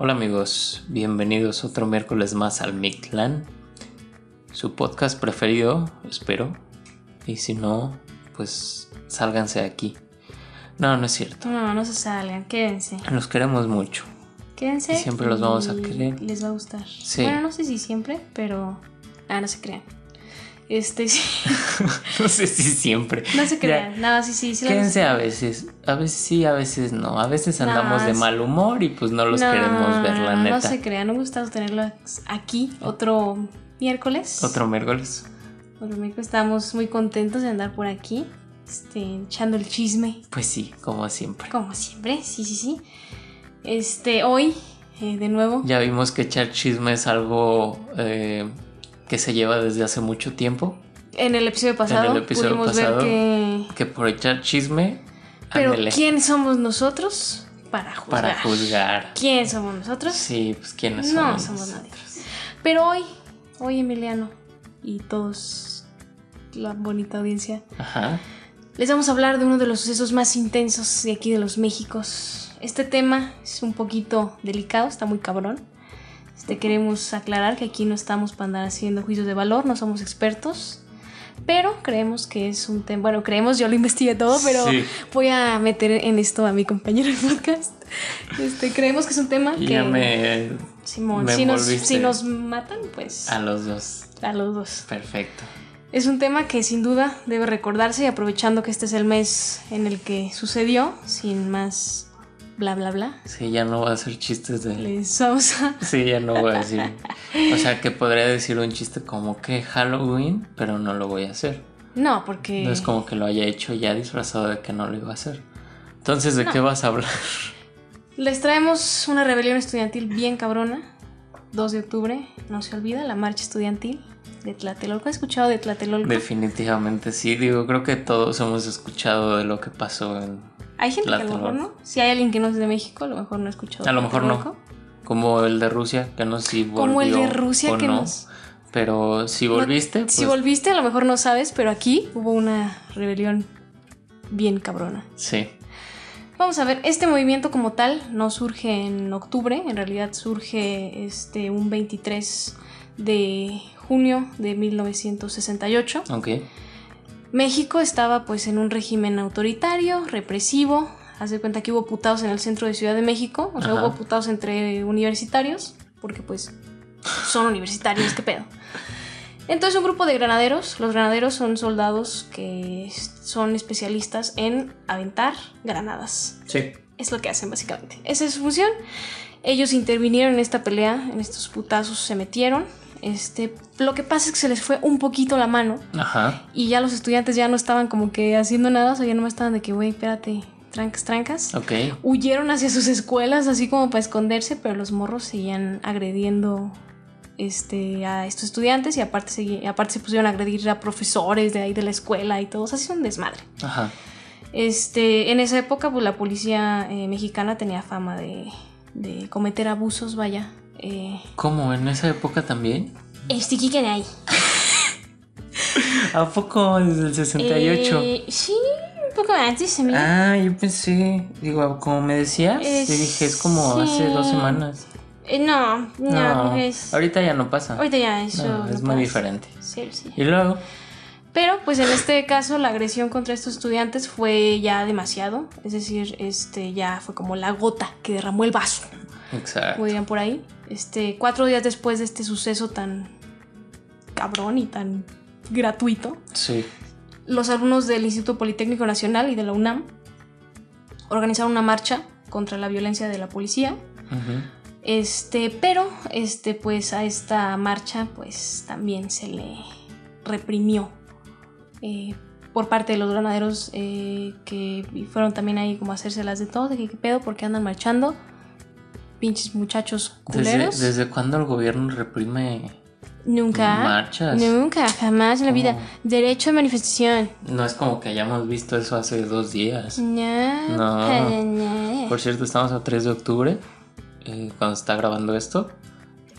Hola amigos, bienvenidos otro miércoles más al Mictlan, su podcast preferido, espero. Y si no, pues sálganse de aquí. No, no es cierto. No, no se salgan, quédense. Los queremos mucho. Quédense. Y siempre los vamos a querer. Les va a gustar. Sí. Bueno, no sé si siempre, pero. Ah, no se crean. Este sí. no sé si siempre. No se Ya, crean. No, sí, sí. sí Quédense a veces, a veces sí, a veces no. A veces andamos de mal humor y pues no los No, queremos ver, la neta. No se crean, no gusta tenerlo aquí otro miércoles. Otro miércoles. Otro miércoles. Estamos muy contentos de andar por aquí, este, echando el chisme, Pues sí, como siempre. como siempre. Sí, sí, sí. Este, hoy, eh, de nuevo. Ya vimos que echar chisme es algo eh, que se lleva desde hace mucho tiempo. En el episodio pasado, En el episodio pudimos pasado, ver que. Que por echar chisme, Pero, ándele, ¿quién somos nosotros para juzgar? para juzgar. ¿Quién somos nosotros? Sí, pues quiénes no somos. somos nadie. Pero hoy, hoy Emiliano y todos, la bonita audiencia, Ajá. les vamos a hablar de uno de los sucesos más intensos de aquí de los Méxicos. Este tema es un poquito delicado, está muy cabrón. Este, queremos aclarar que aquí no estamos para andar haciendo juicios de valor, no somos expertos. Pero creemos que es un tema, bueno, creemos, yo lo investigué todo, pero Sí. voy a meter en esto a mi compañero de podcast. Este, creemos que es un tema Y que... ya me. Simón, me si nos, si nos matan, pues A los dos. a los dos. Perfecto. Es un tema que sin duda debe recordarse y aprovechando que este es el mes en el que sucedió, sin más bla bla bla, Sí, ya no voy a hacer chistes de. les vamos a... Sí, ya no voy a decir. O sea, que podría decir un chiste como que Halloween, pero no lo voy a hacer. No, porque... No es como que lo haya hecho ya disfrazado de que no lo iba a hacer. Entonces, ¿de No. qué vas a hablar? Les traemos una rebelión estudiantil bien cabrona. 2 de octubre, no se olvida, la marcha estudiantil de Tlatelolco. ¿Has escuchado de Tlatelolco? Definitivamente sí, digo, creo que todos hemos escuchado de lo que pasó en... Hay gente que a lo mejor no. Si hay alguien que no es de México, a lo mejor no ha escuchado A lo mejor no. Como el de Rusia, que no sé si volvió Como el de Rusia o que no. nos... Pero si volviste, Si pues, volviste, a lo mejor no sabes, pero aquí hubo una rebelión bien cabrona. sí. Vamos a ver, este movimiento como tal no surge en octubre, en realidad surge este, un 23 de junio de 1968. Ok. México estaba pues en un régimen autoritario, represivo. Haz de cuenta que hubo putados en el centro de Ciudad de México, o sea, Ajá. hubo putados entre universitarios, porque pues son universitarios, qué pedo. Entonces un grupo de granaderos, los granaderos son soldados que son especialistas en aventar granadas. Sí. Es lo que hacen básicamente. Esa es su función. Ellos intervinieron en esta pelea, en estos putazos se metieron. Este, lo que pasa es que se les fue un poquito la mano Ajá. y ya los estudiantes ya no estaban como que haciendo nada, o sea, ya no estaban de que, güey, espérate, trancas, trancas. Ok. Huyeron hacia sus escuelas así como para esconderse, pero los morros seguían agrediendo este, a estos estudiantes y aparte, segui- aparte se pusieron a agredir a profesores de ahí de la escuela y todo, o sea, así un desmadre. Ajá. Este, en esa época, pues la policía eh, mexicana tenía fama de, de cometer abusos, vaya. Eh, ¿Cómo? ¿En esa época también? ¿qué que hay? ¿A poco desde el 68? Eh, sí, un poco antes, amigo. Ah, yo pensé, digo, como me decías, Eh, te dije, es como sí. hace dos semanas. Eh, no, no, No, es... ahorita ya no pasa. Ahorita ya eso... No, no es muy pasa. diferente. Sí, sí. Y luego, Pero, pues en este caso, la agresión contra estos estudiantes fue ya demasiado. Es decir, este ya fue como la gota que derramó el vaso, exacto. como dirían por ahí. Este, cuatro días después de este suceso tan cabrón y tan gratuito, Sí. los alumnos del Instituto Politécnico Nacional y de la UNAM organizaron una marcha contra la violencia de la policía. Este, pero este, pues a esta marcha, pues también se le reprimió eh, por parte de los granaderos eh, que fueron también ahí como a hacérselas de todo, de que qué pedo, porque andan marchando. Pinches muchachos ¿Desde, culeros. ¿Desde cuándo el gobierno reprime Nunca. marchas? Nunca, jamás en la vida. Derecho a manifestación. No es como que hayamos visto eso hace dos días. No, No. Por cierto, estamos a 3 de octubre, eh, cuando está grabando esto.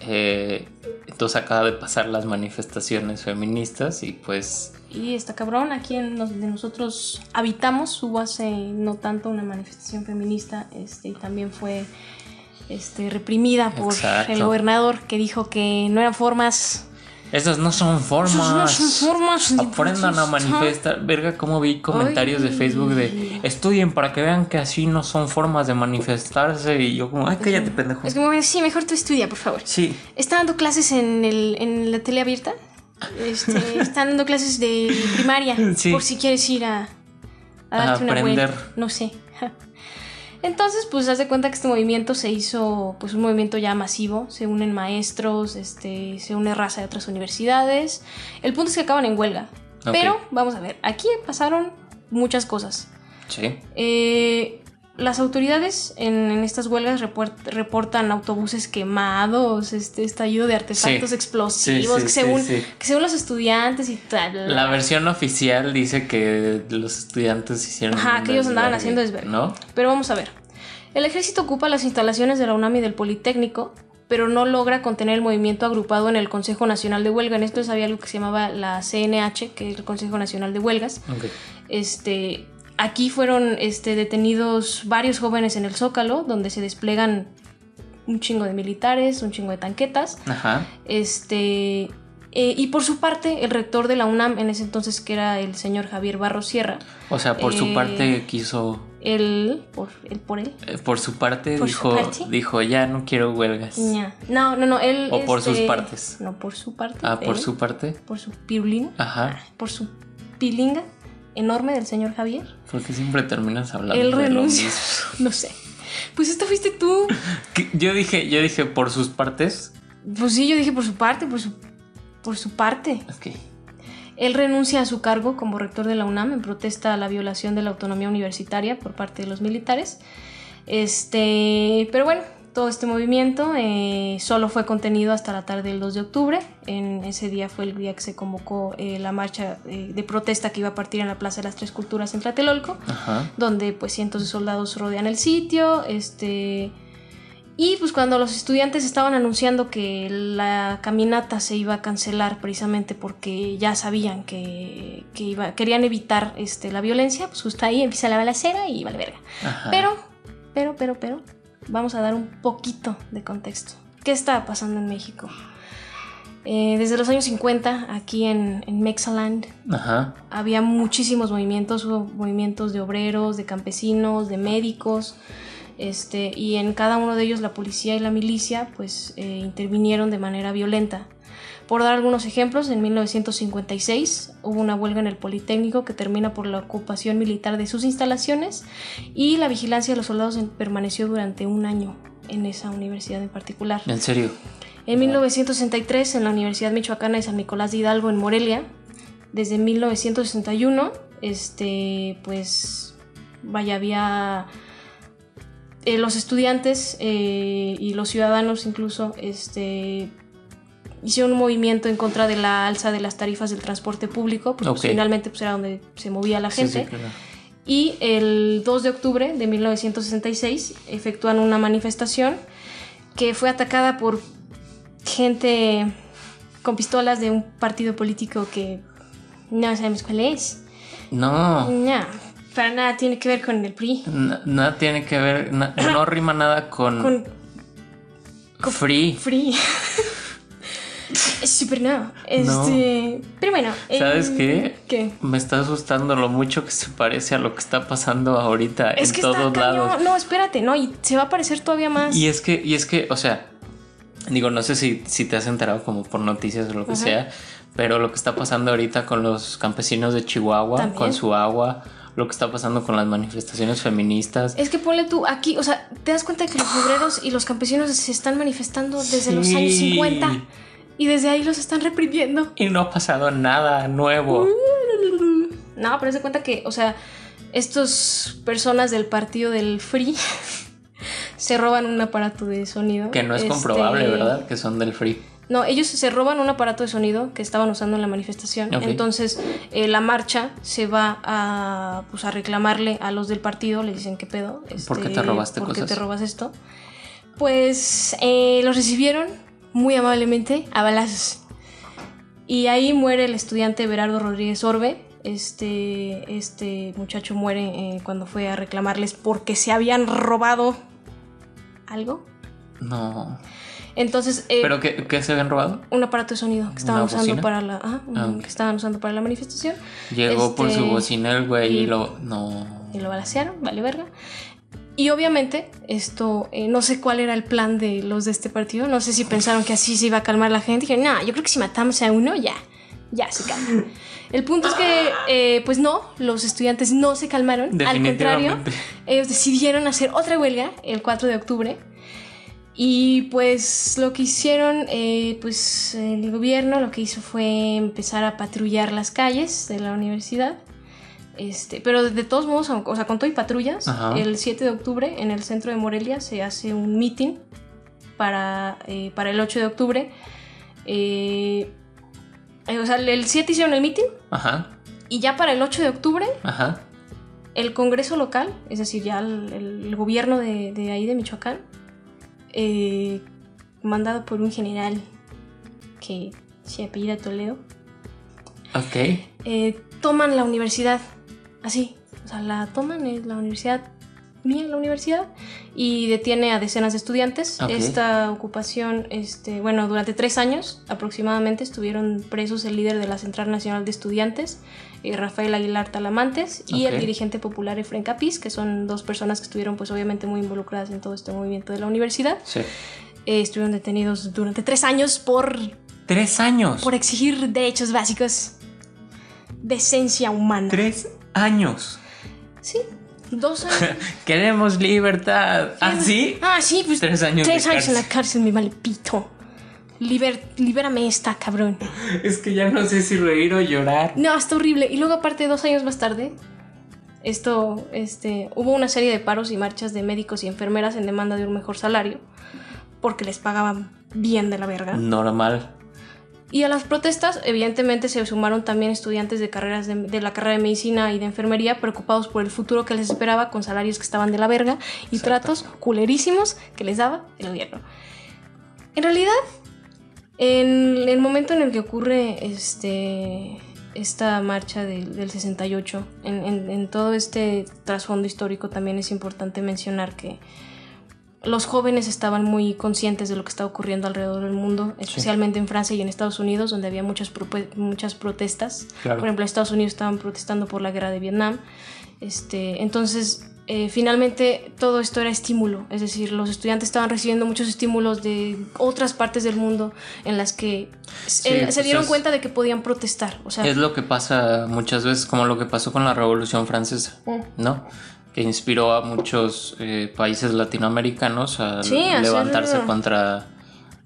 Eh, entonces acaba de pasar las manifestaciones feministas y pues Y está cabrón, aquí en donde nosotros habitamos hubo hace no tanto una manifestación feminista este, y también fue este, reprimida por Exacto. el gobernador que dijo que no eran formas. Esas no son formas. Esas no son formas. Aprendan a manifestar. Verga, como vi comentarios de. Facebook de estudien para que vean que así no son formas de manifestarse. Y yo, como, ay, cállate, pendejo. Es como, sí, mejor tú estudia, por favor. Sí. Está dando clases en, el, en la tele abierta. Este, están dando clases de primaria. Sí. Por si quieres ir a, a A darte una aprender. No sé. Entonces, pues haz de cuenta que este movimiento se hizo pues un movimiento ya masivo. Se unen maestros, este, se une raza de otras universidades. El punto es que acaban en huelga. Pero, vamos a ver, aquí pasaron muchas cosas. Sí. Eh, las autoridades en, en estas huelgas report- reportan autobuses quemados, este estallido de artefactos Sí. explosivos, Sí, sí, que, según, que según los estudiantes y tal. La versión oficial dice que los estudiantes hicieron. Ajá, que ellos andaban haciendo desvergue. ¿No? Pero vamos a ver. El ejército ocupa las instalaciones de la UNAM y del Politécnico, pero no logra contener el movimiento agrupado en el Consejo Nacional de Huelga. En esto había algo que se llamaba la CNH, que es el Consejo Nacional de Huelgas. Ok. Este, aquí fueron este, detenidos varios jóvenes en el Zócalo, donde se desplegan un chingo de militares, un chingo de tanquetas. Ajá. Este, eh, y por su parte, el rector de la UNAM en ese entonces, que era el señor Javier Barros Sierra, O sea, por su Eh, parte quiso. él, por, él por él, eh, Por su parte ¿Por su dijo, parte? dijo, ya no quiero huelgas. ña. no, no, no, él. O por sus este, partes. No, por su parte. Ah, por él, su parte. Por su pirulina, Ajá. por su pilinga enorme del señor Javier. Porque siempre terminas hablando. Él mismo. No sé. Pues esta fuiste tú. Yo dije, yo dije por sus partes. Pues sí, yo dije por su parte, por su, por su parte. Ok. Él renuncia a su cargo como rector de la UNAM en protesta a la violación de la autonomía universitaria por parte de los militares. Este, pero bueno, todo este movimiento eh, solo fue contenido hasta la tarde del 2 de octubre. En ese día fue el día que se convocó eh, la marcha eh, de protesta que iba a partir en la Plaza de las Tres Culturas en Tlatelolco Ajá. donde pues cientos de soldados rodean el sitio, este y pues cuando los estudiantes estaban anunciando que la caminata se iba a cancelar precisamente porque ya sabían que, que iba, querían evitar este, la violencia, pues justo ahí empieza la balacera y vale verga. Ajá. Pero, pero, pero, pero, vamos a dar un poquito de contexto. ¿Qué está pasando en México? Eh, desde los años 50, aquí en, en Mexaland, Ajá. había muchísimos movimientos, hubo movimientos de obreros, de campesinos, de médicos, este, y en cada uno de ellos la policía y la milicia pues eh, intervinieron de manera violenta. Por dar algunos ejemplos, en 1956 hubo una huelga en el Politécnico que termina por la ocupación militar de sus instalaciones y la vigilancia de los soldados permaneció durante un año en esa universidad en particular. En serio. En 1963, en la Universidad Michoacana de San Nicolás de Hidalgo, en Morelia, desde 1961, este, pues, vaya, había eh, los estudiantes eh, y los ciudadanos incluso, este, hicieron un movimiento en contra de la alza de las tarifas del transporte público, pues, pues, finalmente pues, era donde se movía la Sí, gente. sí, claro. Y el 2 de octubre de 1966 efectúan una manifestación que fue atacada por gente con pistolas de un partido político que no sabemos cuál es. No. No, para nada tiene que ver con el PRI. n- Nada tiene que ver. na- no rima nada con. Con free. Free. Súper no. Este, Pero bueno. ¿Sabes em, qué? ¿Qué? Me está asustando lo mucho que se parece a lo que está pasando ahorita Es en que todos está cañón. lados. No, espérate, no, y se va a parecer todavía más. Y es que, y es que, o sea, digo, no sé si, si te has enterado como por noticias o lo que Ajá. sea, pero lo que está pasando ahorita con los campesinos de Chihuahua, También. con su agua, lo que está pasando con las manifestaciones feministas. Es que ponle tú aquí, o sea, te das cuenta que los obreros y los campesinos se están manifestando desde los años 50 y desde ahí los están reprimiendo. Y no ha pasado nada nuevo. No, pero se cuenta que, o sea, estos personas del partido del Free se roban un aparato de sonido. Que no es Este, comprobable, ¿verdad? Que son del free. No, ellos se roban un aparato de sonido que estaban usando en la manifestación. Entonces, eh, la marcha se va a, pues, a reclamarle a los del partido. Le dicen, ¿qué pedo? ¿Por qué Este, te robaste ¿por qué cosas? te robas esto? Pues eh, los recibieron muy amablemente a balazos. Y ahí muere el estudiante Berardo Rodríguez Orbe. Este, este muchacho muere eh, cuando fue a reclamarles porque se habían robado algo. No. Entonces, eh, ¿Pero qué, qué se habían robado? un aparato de sonido que estaban ¿Una usando bocina? para la ajá, un- Ah, que estaban usando para la manifestación Llegó por Este, su bocina el güey y y- lo. No. y lo balacearon, vale verga. Y obviamente, esto, eh, no sé cuál era el plan de los de este partido, no sé si pensaron que así se iba a calmar la gente. Dijeron, no, yo creo que si matamos a uno, ya, ya se calma. El punto es que, eh, pues no, los estudiantes no se calmaron. Al contrario, ellos decidieron hacer otra huelga el 4 de octubre. Y pues lo que hicieron, eh, pues el gobierno lo que hizo fue empezar a patrullar las calles de la universidad. Este, pero de todos modos, o sea, con todo y patrullas, Ajá. el 7 de octubre en el centro de Morelia se hace un meeting para, eh, para el 8 de octubre. Eh, eh, o sea, el 7 hicieron el meeting Ajá. y ya para el 8 de octubre Ajá. el Congreso local, es decir, ya el, el gobierno de, de ahí de Michoacán, eh, mandado por un general que se apellida Toledo, Ok. toman la universidad, así, o sea, la toman, es la universidad mía, la universidad, y detiene a decenas de estudiantes. Esta ocupación, este, bueno, durante tres años aproximadamente estuvieron presos el líder de la Central Nacional de Estudiantes, eh, Rafael Aguilar Talamantes, y el dirigente popular Efren Capiz, que son dos personas que estuvieron pues obviamente muy involucradas en todo este movimiento de la universidad. Sí. Eh, estuvieron detenidos durante tres años por Tres años. por exigir derechos básicos, decencia humana. Tres años. Sí, dos años. Queremos libertad. ¿Ah, sí? Ah, sí, pues Tres años Tres años en la cárcel. cárcel, me vale pito. Liber- libérame esta, cabrón. Es que ya no sé si reír o llorar. No, está horrible. Y luego, aparte, dos años más tarde, esto, este, hubo una serie de paros y marchas de médicos y enfermeras en demanda de un mejor salario, porque les pagaban bien de la verga. Normal. Y a las protestas, evidentemente, se sumaron también estudiantes de carreras de, de la carrera de medicina y de enfermería preocupados por el futuro que les esperaba con salarios que estaban de la verga y Exacto. tratos culerísimos que les daba el gobierno. En realidad, en el momento en el que ocurre este, esta marcha del, del 68, en, en- en todo este trasfondo histórico también es importante mencionar que los jóvenes estaban muy conscientes de lo que estaba ocurriendo alrededor del mundo, especialmente en Francia y en Estados Unidos, donde había muchas, muchas protestas. Claro. Por ejemplo, en Estados Unidos estaban protestando por la guerra de Vietnam. Este, entonces, eh, finalmente todo esto era estímulo, es decir, los estudiantes estaban recibiendo muchos estímulos de otras partes del mundo en las que Sí, eh, pues se dieron cuenta de que podían protestar. O sea, Es lo que pasa muchas veces, como lo que pasó con la Revolución Francesa, Mm. ¿no? Que inspiró a muchos eh, países latinoamericanos a Sí, levantarse hacer- contra,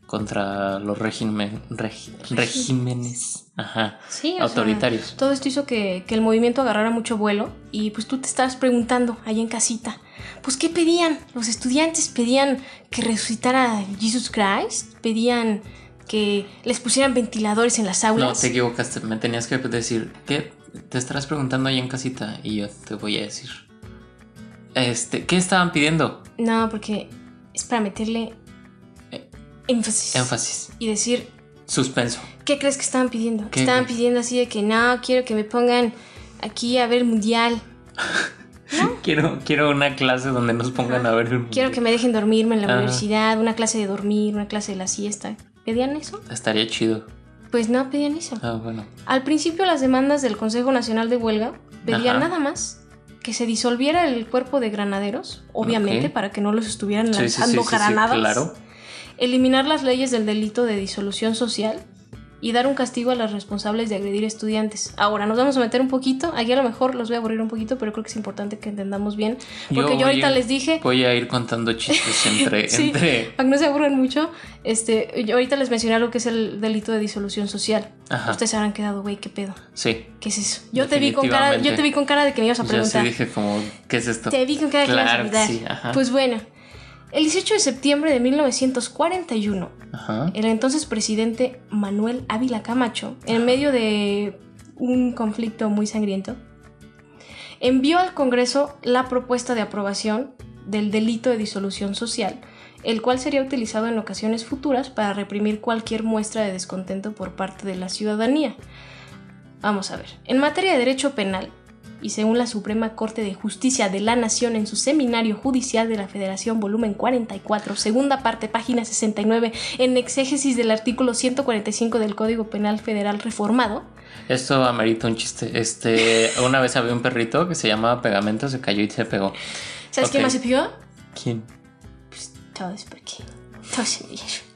contra los regi- regímenes ajá, Sí, o sea, autoritarios. todo esto hizo que, que el movimiento agarrara mucho vuelo y pues tú te estabas preguntando ahí en casita, pues ¿qué pedían? Los estudiantes pedían que resucitara Jesus Christ, pedían que les pusieran ventiladores en las no, aulas. te equivocaste, me tenías que decir, ¿qué? Te estarás preguntando ahí en casita y yo te voy a decir. Este, ¿qué estaban pidiendo? No, porque es para meterle Eh, énfasis. Énfasis. Y decir, Suspenso. ¿qué crees que estaban pidiendo? ¿Qué? Estaban pidiendo así de que no, quiero que me pongan aquí a ver el mundial. Quiero, quiero una clase donde nos pongan a ver el Quiero que me dejen dormirme en la Ajá. universidad, una clase de dormir, una clase de la siesta. ¿Pedían eso? Estaría chido. Pues no pedían eso. Ah, bueno. Al principio las demandas del Consejo Nacional de Huelga pedían Ajá. nada más que se disolviera el cuerpo de granaderos, obviamente, para que no los estuvieran sí, lanzando sí, sí, granadas. claro. Eliminar las leyes del delito de disolución social y dar un castigo a los responsables de agredir estudiantes. Ahora, nos vamos a meter un poquito, aquí a lo mejor los voy a aburrir un poquito, pero creo que es importante que entendamos bien, porque yo, ahorita a- les dije... Voy a ir contando chistes entre. Sí, entre... para que no se aburran mucho, este, yo ahorita les mencioné lo que es el delito de disolución social. Ajá. Ustedes se habrán quedado, güey, qué pedo. Sí. ¿Qué es eso? Yo te vi con cara, yo te vi con cara de que me ibas a Yo sí preguntar. dije como, ¿qué es esto? Te vi con cara de que me ibas a preguntar. sí, ajá. Pues bueno, el 18 de septiembre de 1941, Ajá. el entonces presidente Manuel Ávila Camacho, en medio de un conflicto muy sangriento, envió al Congreso la propuesta de aprobación del delito de disolución social, el cual sería utilizado en ocasiones futuras para reprimir cualquier muestra de descontento por parte de la ciudadanía. Vamos a ver, en materia de derecho penal, y según la Suprema Corte de Justicia de la Nación en su Seminario Judicial de la Federación, volumen 44, segunda parte, página 69, en exégesis del artículo 145 del Código Penal Federal reformado. Esto amerita un chiste. Este, una vez había un perrito que se llamaba Pegamento, se cayó y se pegó. ¿Sabes quién más se pegó? ¿Quién? Pues todos, porque todos se vieron.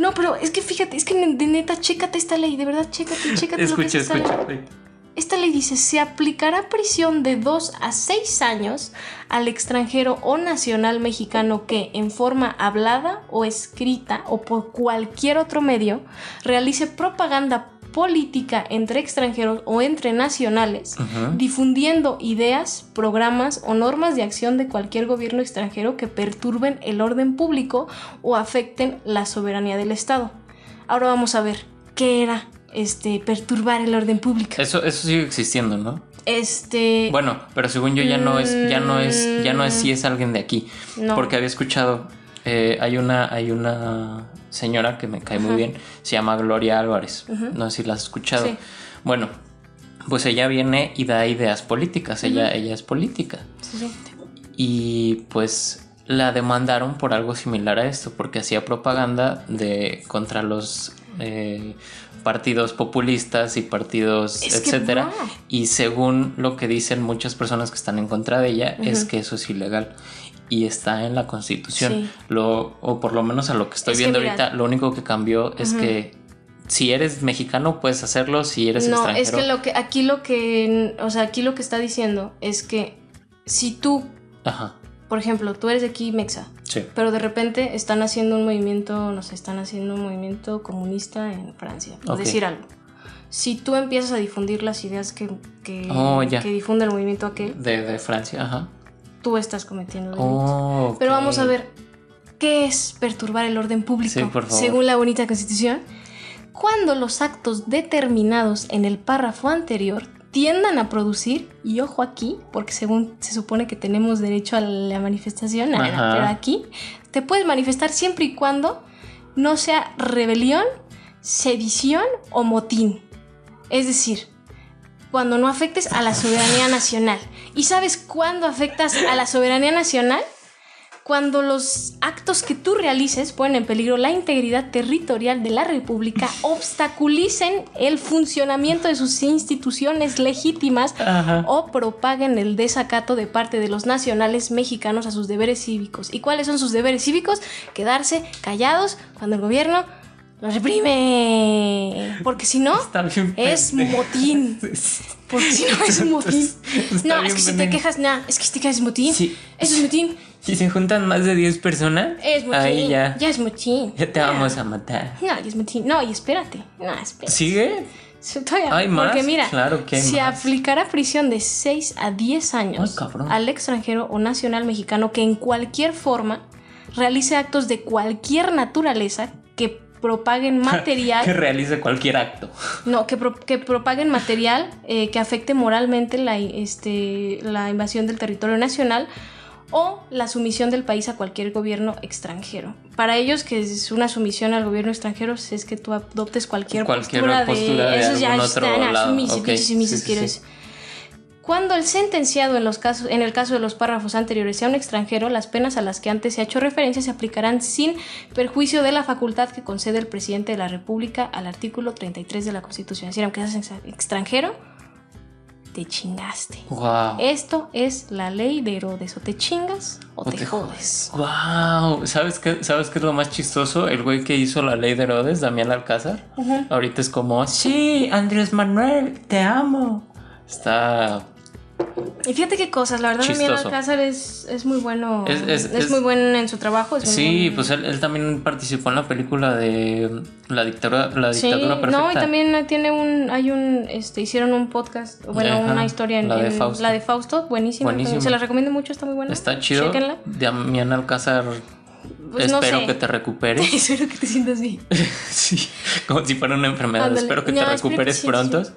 No, pero es que fíjate, es que de neta, chécate esta ley, de verdad, chécate, chécate lo que Escucha, es esta ley. escucha. Esta ley dice, se aplicará prisión de 2 a 6 años al extranjero o nacional mexicano que, en forma hablada o escrita o por cualquier otro medio, realice propaganda política entre extranjeros o entre nacionales, difundiendo ideas, programas o normas de acción de cualquier gobierno extranjero que perturben el orden público o afecten la soberanía del Estado. Ahora vamos a ver qué era este perturbar el orden público. Eso, eso sigue existiendo, ¿no? Este Bueno, pero según yo ya no es, ya no es, ya no es si es alguien de aquí. No. Porque había escuchado, eh, hay una, hay una señora que me cae muy bien, se llama Gloria Álvarez. No sé si la has escuchado. Sí. Bueno, pues ella viene y da ideas políticas, ella, ella es política. Sí, sí. Y pues la demandaron por algo similar a esto, porque hacía propaganda de contra los eh, partidos populistas y partidos, Es etcétera. Y según lo que dicen muchas personas que están en contra de ella, es que eso es ilegal. Y está en la constitución. Sí. Lo, o por lo menos a lo que estoy Es viendo ahorita, lo único que cambió es que si eres mexicano puedes hacerlo, si eres no, extranjero. es que lo que aquí lo que, o sea, aquí lo que está diciendo es que si tú, Ajá, por ejemplo, tú eres de aquí Mexa, sí. pero de repente están haciendo un movimiento, no sé, están haciendo un movimiento comunista en Francia, por Ok. decir algo. Si tú empiezas a difundir las ideas que, que, Oh, que difunde el movimiento aquel, De, de Francia, ajá. Tú estás cometiendo delitos. Oh, Pero vamos a ver, ¿qué es perturbar el orden público? Sí. Según la bonita constitución, cuando los actos determinados en el párrafo anterior tiendan a producir, y ojo aquí, porque según se supone que tenemos derecho a la manifestación, Ajá. pero aquí te puedes manifestar siempre y cuando no sea rebelión, sedición o motín. Es decir, cuando no afectes a la soberanía nacional. ¿Y sabes cuándo afectas a la soberanía nacional? Cuando los actos que tú realices ponen en peligro la integridad territorial de la República, obstaculicen el funcionamiento de sus instituciones legítimas Ajá. o propaguen el desacato de parte de los nacionales mexicanos a sus deberes cívicos. ¿Y cuáles son sus deberes cívicos? Quedarse callados cuando el gobierno los reprime. Porque si no, es motín. Porque si no es motín. No, es que si te quejas, nah, es que si te quejas es motín. Sí. Eso es motín. Si se juntan más de 10 personas, Es motín. ahí ya, Ya es motín. ya te vamos a matar. No, ya es motín. No, y espérate. No, espérate. ¿Sigue? Todavía- ¿Hay más? Porque mira, Claro que se más. aplicará prisión de 6 a 10 años Ay, al extranjero o nacional mexicano que en cualquier forma realice actos de cualquier naturaleza que propaguen que material, realice cualquier acto. no, que, pro- que propaguen material eh, que afecte moralmente la, este, la invasión del territorio nacional o la sumisión del país a cualquier gobierno extranjero. Para ellos, que es una sumisión al gobierno extranjero, es que tú adoptes cualquier, Cualquier postura, postura de de... Esos ya algún otro están lado. sumisos, Ok, pinches sumisos, sí, sí, quiero sí. Cuando el sentenciado en, los casos, en el caso de los párrafos anteriores sea un extranjero, las penas a las que antes se ha hecho referencia se aplicarán sin perjuicio de la facultad que concede el presidente de la República al artículo 33 de la Constitución. Es decir, aunque seas ex- extranjero, te chingaste. Wow. Esto es la ley de Herodes. O te chingas o, te, jodes. Wow. ¿Sabes qué, ¿Sabes qué es lo más chistoso? El güey que hizo la ley de Herodes, Damián Alcázar. Ujú. Ahorita es como, sí, Andrés Manuel, te amo. Está. Y fíjate qué cosas, la verdad, Damián. Alcázar es, es muy bueno. Es- es- Es, es- muy bueno en su trabajo. es Sí, pues él, él también participó en la película de La dictadura, la Sí, dictadura perfecta. no, y también tiene un, hay un, este, hicieron un podcast, bueno, Ajá, una historia en la de en- Fausto. la de Fausto, buenísima, se la recomiendo mucho, está muy buena. Está chido. Chéquenla. Damián Alcázar, Pues no espero sé. que te recuperes. Espero que te sientas bien. sí, como si fuera una enfermedad. Ándale. Espero que No, te que recuperes sí, pronto. sí.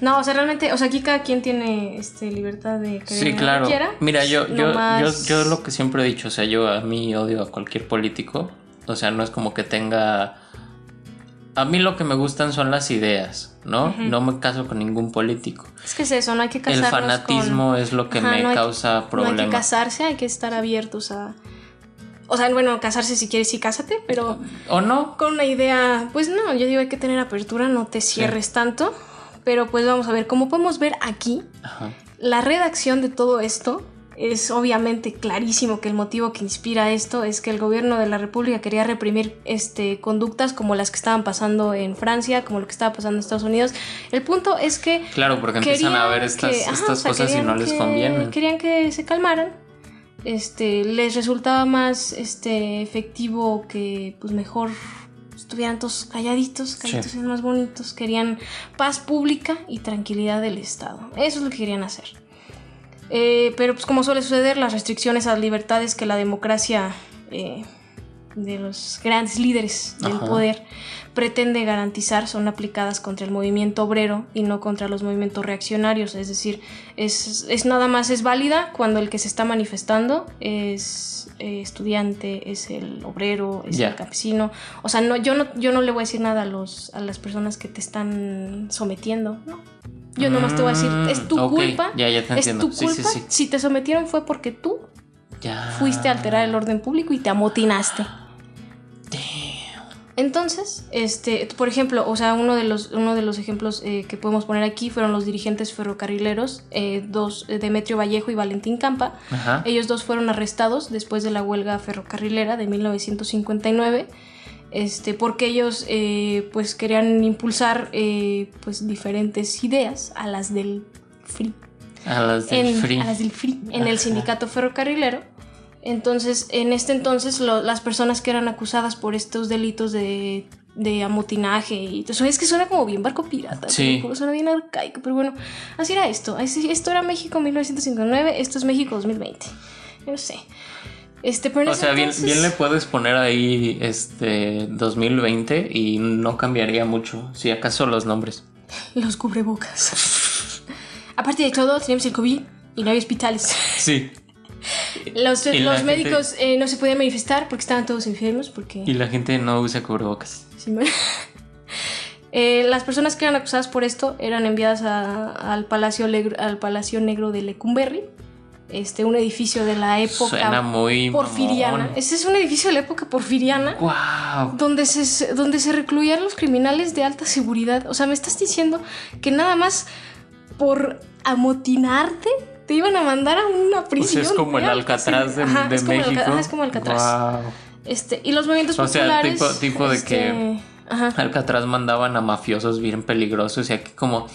No, o sea, realmente, o sea, aquí cada quien tiene este, libertad de creer Sí, lo claro. que quiera. Mira, yo, yo, yo, yo lo que siempre he dicho, o sea, yo a mí odio a cualquier político. O sea, no es como que tenga a mí lo que me gustan son las ideas, ¿no? No me caso con ningún político. Es que es eso, no hay que El casarnos fanatismo con- es lo que Ajá, me no hay que- causa No hay problemas. que casarse, hay que estar abiertos a... O sea, bueno, casarse si quieres sí cásate, pero ¿O no? con una idea, pues no, yo digo hay que tener apertura, no te cierres tanto. Pero pues vamos a ver, como podemos ver aquí, Ajá. la redacción de todo esto es obviamente clarísimo que el motivo que inspira esto es que el gobierno de la República quería reprimir este, conductas como las que estaban pasando en Francia, como lo que estaba pasando en Estados Unidos. El punto es que Claro, porque empiezan a ver estas, que- ajá, estas o sea, cosas y no les convienen. Querían que se calmaran. Este, les resultaba más este, efectivo que pues mejor estuvieran todos calladitos, calladitos Sí. y más bonitos. Querían paz pública y tranquilidad del Estado. Eso es lo que querían hacer. Eh, pero pues como suele suceder, las restricciones a las libertades que la democracia eh, de los grandes líderes del Ajá. poder pretende garantizar son aplicadas contra el movimiento obrero y no contra los movimientos reaccionarios. Es decir, es, es nada más es válida cuando el que se está manifestando es eh, estudiante, es el obrero, es el campesino. O sea, no, yo, no, yo no le voy a decir nada a, los, a las personas que te están sometiendo, ¿no? Yo nomás te voy a decir, Mm, es tu culpa. ya, ya te es tu Sí, sí, culpa. sí. Si te sometieron fue porque tú Ya. fuiste a alterar el orden público y te amotinaste. Entonces, este, por ejemplo, o sea, uno de los, uno de los ejemplos eh, que podemos poner aquí fueron los dirigentes ferrocarrileros, eh, dos, eh, Demetrio Vallejo y Valentín Campa. Ajá. Ellos dos fueron arrestados después de la huelga ferrocarrilera de 1959, este, porque ellos eh, pues querían impulsar pues diferentes ideas a las del FRI A las del en, free. a las del FRI, en el sindicato ferrocarrilero. Entonces, en este entonces, lo- las personas que eran acusadas por estos delitos de, de amotinaje y eso es que suena como bien barco pirata, Sí. suena bien arcaico, pero bueno, así era esto. Así- esto era México 1959, esto es México 2020. Yo no sé. Este, pero O sea, bien, entonces- bien le puedes poner ahí este 2020 y no cambiaría mucho, si acaso los nombres. Los cubrebocas. Aparte de todo, tenemos el COVID y no hay hospitales. Sí. Los, gente- médicos eh, no se podían manifestar porque estaban todos enfermos, porque... Y la gente no usa cubrebocas. Sí, Eh, las personas que eran acusadas por esto eran enviadas a- al, Palacio Legro- al Palacio Negro de Lecumberri, este, un edificio de la época Suena muy porfiriana. mamón. Ese es un edificio de la época porfiriana Wow. donde se, donde se recluían los criminales de alta seguridad. O sea, me estás diciendo que nada más por amotinarte te iban a mandar a una Pues prisión. es como el Alcatraz de. Ajá, de es como el México. ajá, es como Alcatraz. Wow. Este, y los movimientos O sea, populares. tipo- tipo de que- este, Ajá. Alcatraz mandaban a mafiosos bien peligrosos y aquí como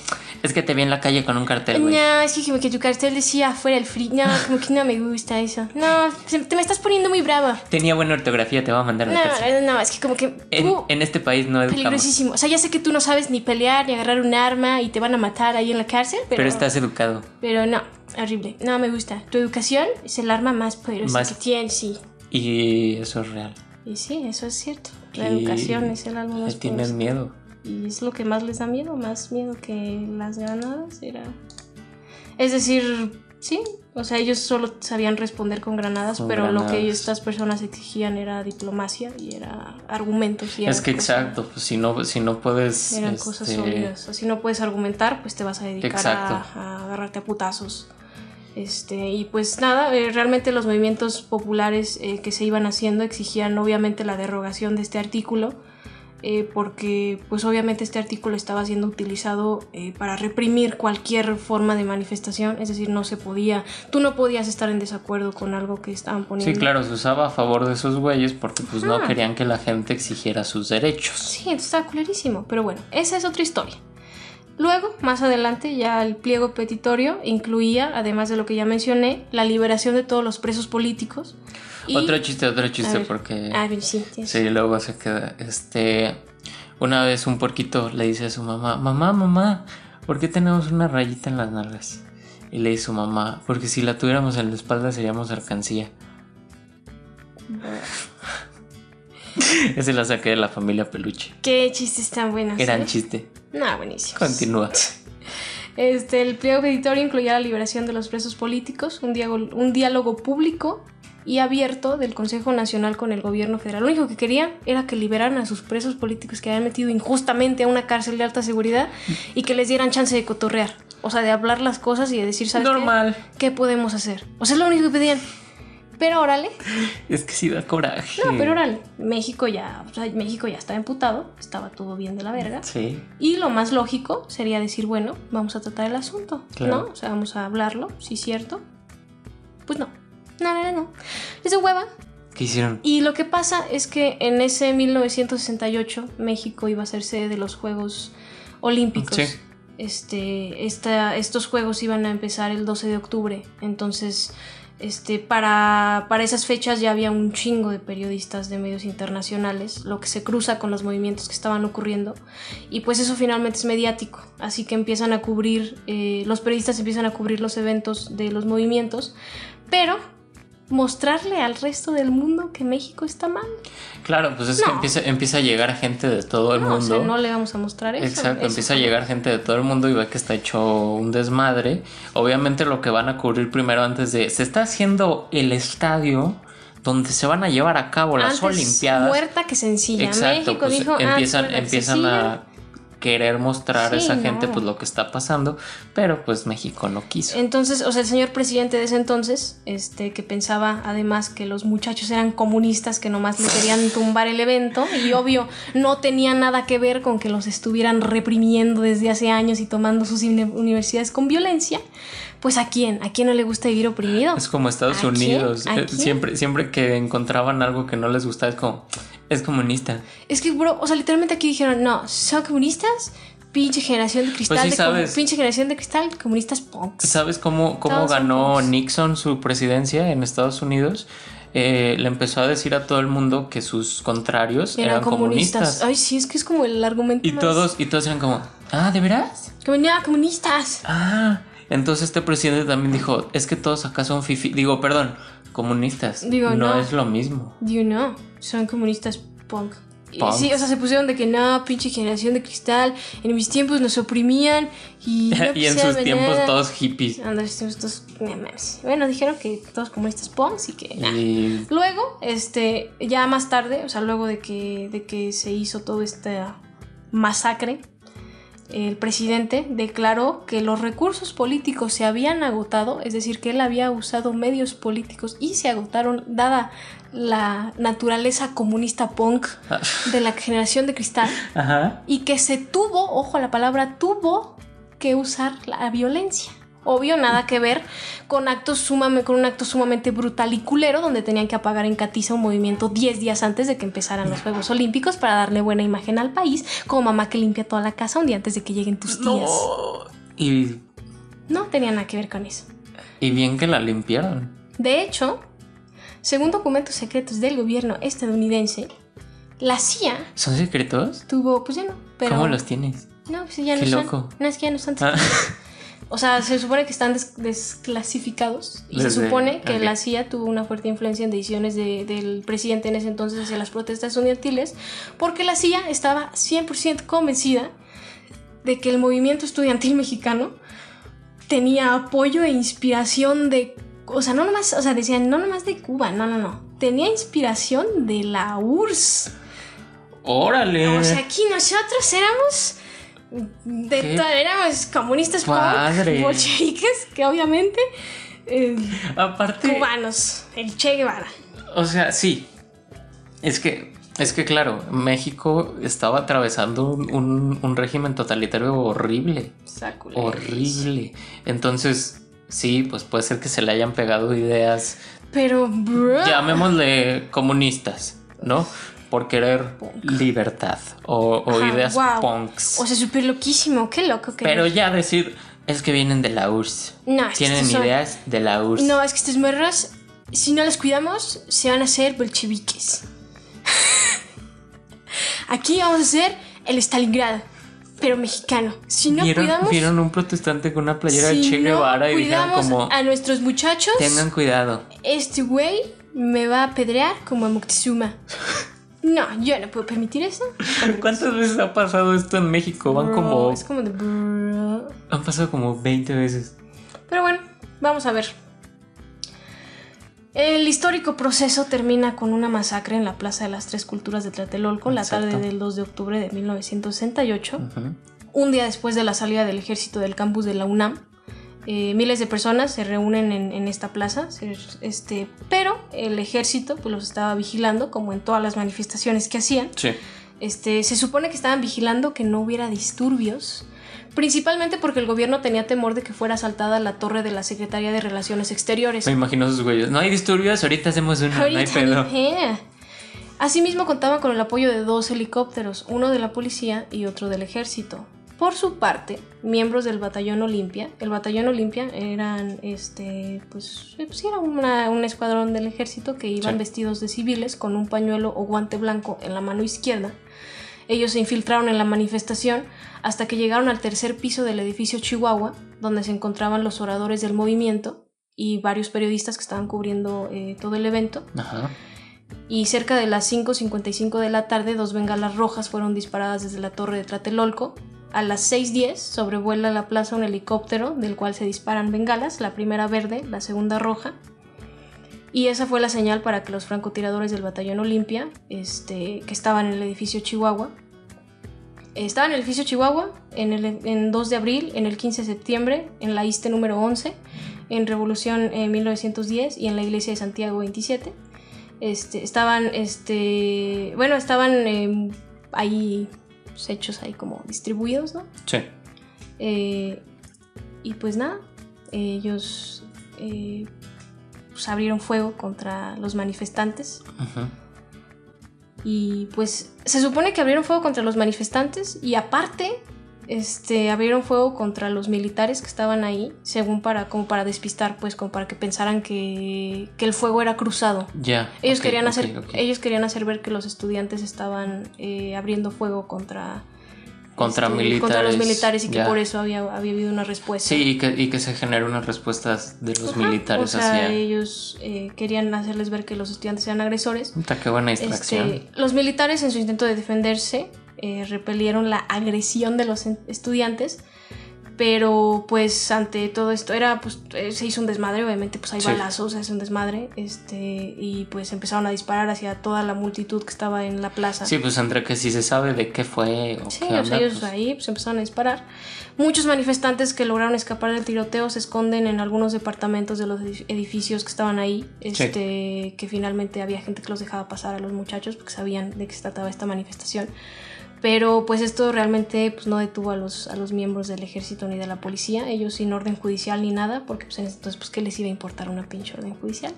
es que te vi en la calle con un cartel, güey. No, es que como que tu cartel decía fuera el free. No, como que no me gusta eso. No, te me estás poniendo muy brava. Tenía buena ortografía, te va a mandar a la cárcel. No, no, es que como que En, en este país no educamos. peligrosísimo. O sea, ya sé que tú no sabes ni pelear ni agarrar un arma y te van a matar ahí en la cárcel, pero, Pero estás educado. pero no, horrible. No me gusta. Tu educación es el arma más poderosa Más- que tienes, sí. Y eso es real. Y sí, eso es cierto. La Y educación es el arma más Le tienes poderosa. miedo. Y es lo que más les da miedo, más miedo que las granadas era... Es decir, sí, o sea, ellos solo sabían responder con granadas, Con pero lo que estas personas exigían era diplomacia y era argumentos. Y Es que cosas- exacto, pues si no, si no puedes. Eran cosas este, sólidas. O si no puedes argumentar, pues te vas a dedicar a, a agarrarte a putazos. Este, y pues nada, eh, realmente los movimientos populares eh, que se iban haciendo exigían obviamente la derogación de este artículo, eh, porque pues obviamente este artículo estaba siendo utilizado para reprimir cualquier forma de manifestación, es decir, no se podía, tú no podías estar en desacuerdo con algo que estaban poniendo. Sí, claro, se usaba a favor de esos güeyes porque pues no Ajá. querían que la gente exigiera sus derechos. Sí, está clarísimo, pero bueno, esa es otra historia. Luego, más adelante, ya el pliego petitorio incluía, además de lo que ya mencioné, la liberación de todos los presos políticos. y- Otro chiste, otro A chiste ver. porque Ah, bien, sí, tienes- sí, luego se queda. Este, una vez un porquito le dice a su mamá, mamá, mamá, ¿por qué tenemos una rayita en las nalgas? Y le dice su mamá, porque si la tuviéramos en la espalda seríamos alcancía. Ese la saqué de la familia peluche. Qué chistes tan buenos. Gran ¿eh? chiste. No, buenísimo. Continúa. Este, el pliego petitorio incluía la liberación de los presos políticos, un diálogo, un diálogo público y abierto del Consejo Nacional con el gobierno federal. Lo único que querían era que liberaran a sus presos políticos que habían metido injustamente a una cárcel de alta seguridad y que les dieran chance de cotorrear. O sea, de hablar las cosas y de decir, ¿sabes qué? Normal. ¿Qué podemos hacer? O sea, es lo único que pedían. Pero órale, Es que sí da coraje. no, pero órale, México ya, o sea, México ya estaba emputado, estaba todo bien de la verga. Sí. Y lo más lógico sería decir, bueno, vamos a tratar el asunto, Claro. ¿no? O sea, vamos a hablarlo, sí es cierto. Pues no. No, no, no, no. Es de hueva. ¿Qué hicieron? Y lo que pasa es que en ese 1968 México iba a ser sede de los Juegos Olímpicos. Sí. Este, esta- estos juegos iban a empezar el 12 de octubre. Entonces, este, para, para esas fechas ya había un chingo de periodistas de medios internacionales, lo que se cruza con los movimientos que estaban ocurriendo. Y pues eso finalmente es mediático. Así que empiezan a cubrir, eh, los periodistas empiezan a cubrir los eventos de los movimientos. Pero mostrarle al resto del mundo que México está mal. Claro, pues es que empieza, empieza a llegar gente de todo el No, o mundo. sea, no le vamos a mostrar eso. Exacto, Eso empieza a llegar gente de todo el mundo y ve que está hecho un desmadre. Obviamente lo que van a cubrir primero antes de... Se está haciendo el estadio donde se van a llevar a cabo las Antes Olimpiadas. Muerta que sencilla. Exacto, México pues dijo, ah, empiezan, empiezan a querer mostrar a esa gente pues lo que está pasando, pero pues México no quiso. Entonces, o sea, el señor presidente de ese entonces, este, que pensaba además que los muchachos eran comunistas que nomás le querían tumbar el evento, y obvio, no tenía nada que ver con que los estuvieran reprimiendo desde hace años y tomando sus uni- universidades con violencia, pues a quién, a quién no le gusta vivir oprimido. Es como Estados. Unidos, ¿A eh, siempre siempre que encontraban algo que no les gustaba es como es comunista. Es que, bro, o sea, literalmente aquí dijeron, no, son comunistas, pinche generación de cristal, Pues sí de pinche generación de cristal, comunistas punks. ¿Sabes cómo, cómo Todos ganó. Nixon su presidencia en Estados Unidos? Eh, le empezó a decir a todo el mundo que sus contrarios Eran, eran, comunistas. comunistas. Ay, sí, es que es como el argumento Y más- todos, y todos eran como, ah, ¿de veras? Como, no, comunistas. Ah, entonces este presidente también dijo, es que todos acá son fifi, digo, perdón, comunistas. Digo, no, no. es lo mismo. You know, son comunistas punk. Y Punks. sí, o sea, se pusieron de que no, pinche generación de cristal, en mis tiempos nos oprimían y... no y en sus tiempos nada". todos hippies. No mames. Bueno, dijeron que todos comunistas punks y que... nah. Y Luego, este, ya más tarde, o sea, luego de que, de que se hizo toda esta masacre, el presidente declaró que los recursos políticos se habían agotado, es decir, que él había usado medios políticos y se agotaron dada la naturaleza comunista punk de la generación de cristal Ajá. y que se tuvo, ojo a la palabra, tuvo que usar la violencia. Obvio, nada que ver con, actos sumame- con un acto sumamente brutal y culero donde tenían que apagar en Catiza un movimiento 10 días antes de que empezaran los Juegos Olímpicos para darle buena imagen al país, como mamá que limpia toda la casa un día antes de que lleguen tus tías. No. Y, No tenía nada que ver con eso. y bien que la limpiaron. De hecho, según documentos secretos del gobierno estadounidense, la CIA ¿Son secretos? tuvo, pues ya no, pero... ¿Cómo los tienes? No, pues ya no Qué son. loco. No, es que ya no son Ah, O sea, se supone que están des- desclasificados y Desde- se supone que la CIA tuvo una fuerte influencia en decisiones de- del presidente en ese entonces hacia las protestas estudiantiles, porque la CIA estaba 100% convencida de que el movimiento estudiantil mexicano tenía apoyo e inspiración de... O sea, no nomás, o sea, decían, no nomás de Cuba, no, no, no. Tenía inspiración de la URSS. ¡Órale! O sea, aquí nosotros éramos de Qué éramos comunistas punk, bolcheviques, que obviamente eh, Aparte, cubanos, el Che Guevara. o sea, sí. Es que, es que claro, México estaba atravesando un, un- un régimen totalitario horrible. Sáculo. Horrible. Entonces, sí, pues puede ser que se le hayan pegado ideas, Pero, bro. llamémosle comunistas, ¿no? Por querer libertad o, o Ajá, ideas punks. O sea, súper loquísimo, qué loco que. Pero ya decir, es que vienen de la URSS. No, es que Tienen son- ideas de la URSS. No, es que estos morros, si no los cuidamos, se van a hacer bolcheviques. Aquí vamos a hacer el Stalingrado, pero mexicano. Si no ¿Vieron, cuidamos. vieron un protestante con una playera de si Che no Guevara y dijeron como, a nuestros muchachos, tengan cuidado. este güey me va a apedrear como a Moctezuma. No, yo no puedo permitir eso. ¿Cuántas veces ha pasado esto en México? Van Bro, como, Es como de... bro. han pasado como 20 veces. Pero bueno, vamos a ver. El histórico proceso termina con una masacre en la Plaza de las Tres Culturas de Tlatelolco la Exacto. tarde del 2 de octubre de 1968. Ujú. Un día después de la salida del ejército del campus de la UNAM, eh, miles de personas se reúnen en, en esta plaza, se- este, pero el ejército pues, los estaba vigilando, como en todas las manifestaciones que hacían. Sí. Este, se supone que estaban vigilando que no hubiera disturbios, principalmente porque el gobierno tenía temor de que fuera asaltada la torre de la Secretaría de Relaciones Exteriores. Me imagino esos güeyes. No hay disturbios, ahorita hacemos uno, no hay pedo. Asimismo contaban con el apoyo de dos helicópteros, uno de la policía y otro del ejército. Por su parte, miembros del batallón Olimpia, el batallón Olimpia eran, este, pues, eh, pues, era una- un escuadrón del ejército que iban Sí. vestidos de civiles con un pañuelo o guante blanco en la mano izquierda. Ellos se infiltraron en la manifestación hasta que llegaron al tercer piso del edificio Chihuahua, donde se encontraban los oradores del movimiento y varios periodistas que estaban cubriendo eh, todo el evento. Ajá. Y cerca de las 5.55 de la tarde, dos bengalas rojas fueron disparadas desde la torre de Tlatelolco. A las 6.10 sobrevuela la plaza un helicóptero del cual se disparan bengalas, la primera verde, la segunda roja. Y esa fue la señal para que los francotiradores del batallón Olimpia, este, que estaban en el edificio Chihuahua, estaban en el edificio Chihuahua en, el, en 2 de abril, en el 15 de septiembre, en la ISTE número 11, en Revolución en 1910 y en la iglesia de Santiago 27. Este, estaban, este, bueno, estaban eh, ahí pues, hechos ahí como distribuidos, ¿no? Sí. Eh, y pues nada, ellos eh, pues, abrieron fuego contra los manifestantes Ujú. y pues se supone que abrieron fuego contra los manifestantes y aparte este abrieron fuego contra los militares que estaban ahí según para como para despistar pues como para que pensaran que, que el fuego era cruzado Ya. ellos querían hacer ellos querían hacer ver que los estudiantes estaban eh, abriendo fuego contra Contra este, militares. contra los militares y que por eso había, había habido una respuesta Sí, y que, y que se generó unas respuestas de los Ajá, militares o sea hacia. ellos eh, querían hacerles ver que los estudiantes eran agresores Puta, qué buena distracción. Este, los militares en su intento de defenderse eh, repelieron la agresión de los estudiantes, pero pues ante todo esto era pues eh, se hizo un desmadre, obviamente pues hay Sí. balazos, es un desmadre, este y pues empezaron a disparar hacia toda la multitud que estaba en la plaza. Sí, pues entre que si se sabe de qué fue o Sí, qué o sea, ellos pues, ahí pues, empezaron a disparar. Muchos manifestantes que lograron escapar del tiroteo se esconden en algunos departamentos de los edif- edificios que estaban ahí. Este, que finalmente había gente que los dejaba pasar a los muchachos porque sabían de qué se trataba esta manifestación. Pero pues esto realmente pues, no detuvo a los, a los miembros del ejército ni de la policía, ellos sin orden judicial ni nada, porque pues, entonces pues qué les iba a importar una pinche orden judicial.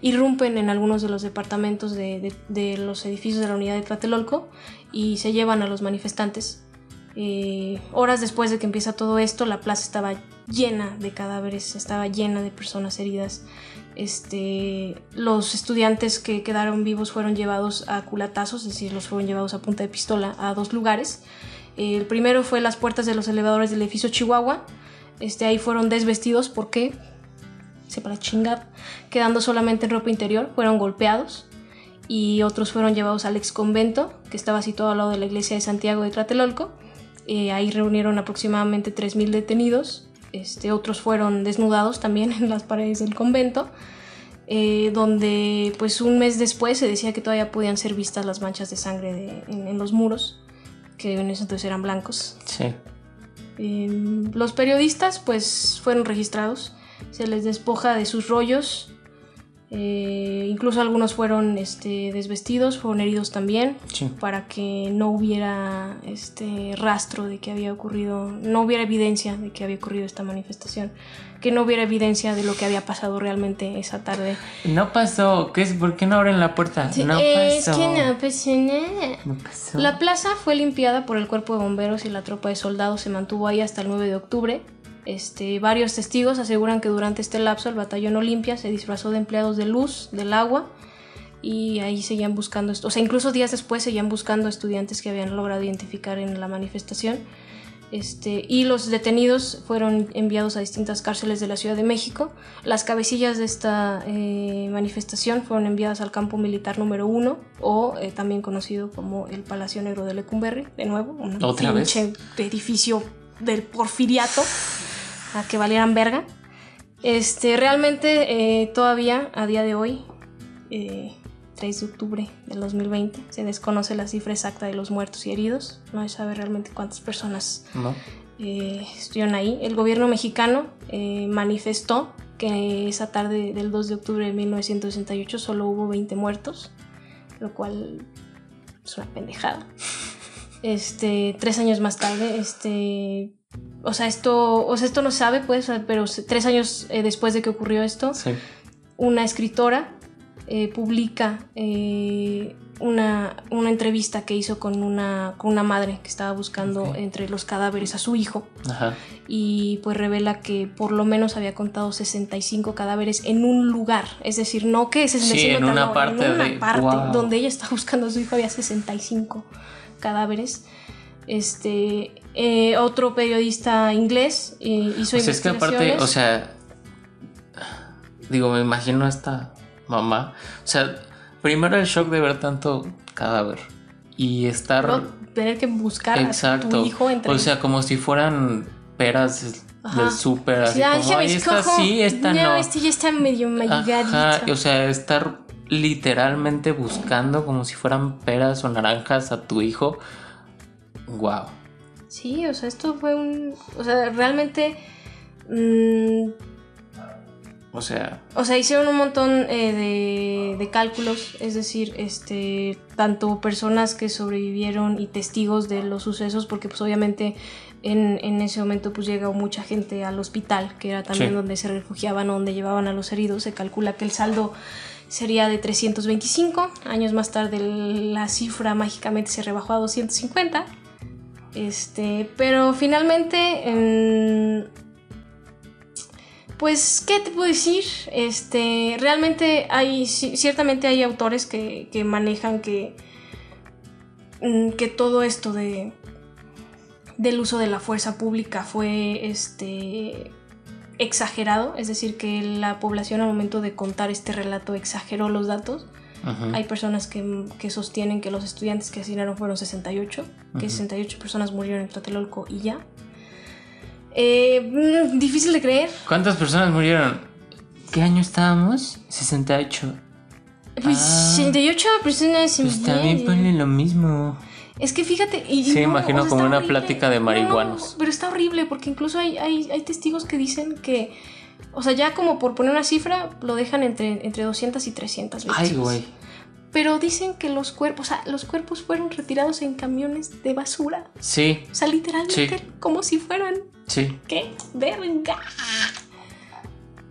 Irrumpen en algunos de los departamentos de, de- de los edificios de la unidad de Tlatelolco y se llevan a los manifestantes. Eh, horas después de que empieza todo esto, la plaza estaba llena de cadáveres, estaba llena de personas heridas. Este, los estudiantes que quedaron vivos fueron llevados a culatazos, es decir, los fueron llevados a punta de pistola a dos lugares. Eh, el primero fue las puertas de los elevadores del edificio Chihuahua. Este, ahí fueron desvestidos porque se para chingar, quedando solamente en ropa interior, fueron golpeados y otros fueron llevados al ex convento que estaba situado al lado de la iglesia de Santiago de Tlatelolco. Eh, ahí reunieron aproximadamente 3.000 detenidos. Este, otros fueron desnudados también en las paredes del convento, eh, donde pues un mes después se decía que todavía podían ser vistas las manchas de sangre de- en, en los muros, que en ese entonces eran blancos. Sí. Eh, los periodistas pues fueron registrados, se les despoja de sus rollos, eh, incluso algunos fueron este, desvestidos, fueron heridos también, Sí. para que no hubiera este rastro de que había ocurrido, no hubiera evidencia de que había ocurrido esta manifestación, que no hubiera evidencia de lo que había pasado realmente esa tarde. No pasó. ¿Qué es? ¿Por qué no abren la puerta? no es pasó. que no pasó nada. No pasó. La plaza fue limpiada por el cuerpo de bomberos y la tropa de soldados se mantuvo ahí hasta el 9 de octubre. Este, varios testigos aseguran que durante este lapso el batallón Olimpia se disfrazó de empleados de luz, del agua, y ahí seguían buscando, o sea, incluso días después seguían buscando estudiantes que habían logrado identificar en la manifestación. Este, y los detenidos fueron enviados a distintas cárceles de la Ciudad de México. Las cabecillas de esta eh, manifestación fueron enviadas al campo militar número uno, o eh, también conocido como el Palacio Negro de Lecumberri, de nuevo, un ¿Otra vez? edificio del porfiriato, a que valieran verga. Este, realmente eh, todavía a día de hoy, eh, 3 de octubre del 2020, se desconoce la cifra exacta de los muertos y heridos. No se sabe realmente cuántas personas ¿No? eh, estuvieron ahí. El gobierno mexicano eh, manifestó que esa tarde del 2 de octubre de 1968 solo hubo 20 muertos, lo cual es una pendejada. Este, tres años más tarde, este, o sea, esto, o sea, esto no sabe, pues, pero tres años eh, después de que ocurrió esto, Sí. una escritora eh, publica eh, una, una entrevista que hizo con una, con una madre que estaba buscando entre los cadáveres a su hijo Ajá. y pues revela que por lo menos había contado 65 cadáveres en un lugar, es decir, no que 65 en una no, parte en una de- parte wow. donde ella estaba buscando a su hijo había 65 cadáveres. Este eh, otro periodista inglés eh, hizo Pues es que aparte, investigaciones. o sea, digo, me imagino a esta mamá. O sea, primero el shock de ver tanto cadáver y estar... Luego tener que buscar a tu hijo entre O sea, como si fueran peras Ajá. del súper, así Sí, ah, como, ya me "Ay, esta sí, esta no. este ya está medio Ajá, o sea, estar literalmente buscando como si fueran peras o naranjas a tu hijo. Wow. Sí, o sea, esto fue un. O sea, realmente. mm, O sea, o sea, hicieron un montón eh, de, de cálculos, es decir, este, tanto personas que sobrevivieron y testigos de los sucesos, porque pues obviamente en, en ese momento pues llegó mucha gente al hospital, que era también Sí. donde se refugiaban o donde llevaban a los heridos. Se calcula que el saldo sería de 325. Años más tarde la cifra mágicamente se rebajó a 250. Este, pero finalmente, pues, ¿qué te puedo decir? Este, realmente hay, ci- ciertamente hay autores que, que manejan que, mm, que todo esto de, del uso de la fuerza pública fue, este, exagerado, es decir, que la población al momento de contar este relato exageró los datos. Hay personas que, que sostienen que los estudiantes que asesinaron fueron 68, que Ujú. 68 personas murieron en Tlatelolco y ya. Eh, mm, difícil de creer. ¿cuántas personas murieron? ¿Qué año estábamos? 68. Pues Ah. 68 personas se Pues también ponle lo mismo. Es que fíjate. Y, Sí, no, imagino o sea, como una horrible. plática de No, marihuanos. pero está horrible porque incluso hay, hay, hay testigos que dicen que. O sea, ya como por poner una cifra, lo dejan entre, entre 200 y 300 víctimas. Ay, güey. Pero dicen que los cuerpos, o sea, los cuerpos fueron retirados en camiones de basura. Sí, O sea, literalmente Sí. como si fueran. sí. ¡Qué verga!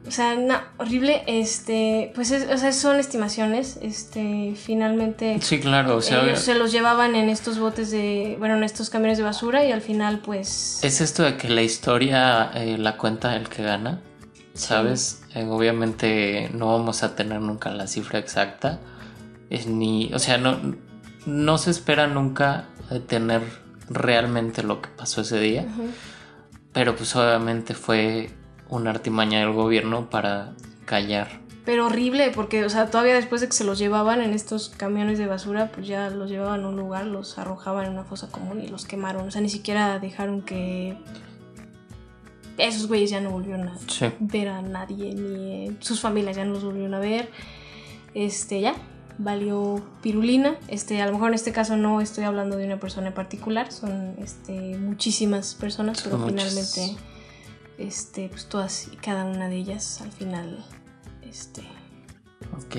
O sea, no, horrible. Este, pues es- o sea, son estimaciones. Este, finalmente Sí, claro. O sea, ellos se los llevaban en estos botes de, bueno, en estos camiones de basura y al final, pues, es esto de que la historia eh, la cuenta el que gana. ¿Sabes? Eh, obviamente no vamos a tener nunca la cifra exacta. Es ni. O sea, no, no se espera nunca tener realmente lo que pasó ese día. Pero pues obviamente fue una artimaña del gobierno para callar. pero horrible porque, o sea, todavía después de que se los llevaban en estos camiones de basura, pues ya los llevaban a un lugar, los arrojaban en una fosa común y los quemaron. O sea, ni siquiera dejaron que esos güeyes ya no volvieron a Sí. ver a nadie, ni eh, sus familias ya no los volvieron a ver. Este, ya, valió pirulina. Este, a lo mejor en este caso no estoy hablando de una persona en particular, son este, muchísimas personas, Son pero muchas. finalmente, este, pues todas y cada una de ellas al final, este, Ok.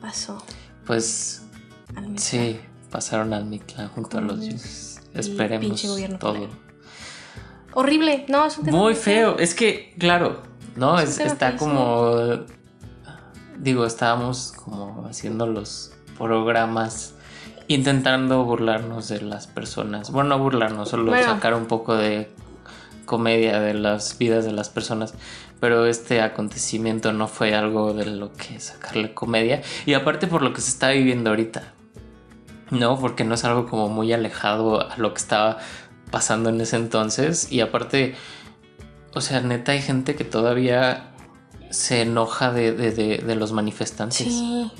pasó Pues al sí, pasaron al Mictlán junto a los Esperemos todo. Horrible, no, es un tema Muy feo. Es que, claro, ¿no? Es está como. Digo, estábamos como haciendo los programas intentando burlarnos de las personas. Bueno, no burlarnos, solo Bueno. sacar un poco de comedia de las vidas de las personas. Pero este acontecimiento no fue algo de lo que sacarle comedia. Y aparte por lo que se está viviendo ahorita. No, porque no es algo como muy alejado a lo que estaba pasando en ese entonces. Y aparte, o sea, neta hay gente que todavía se enoja de, de- de- de los manifestantes. Sí,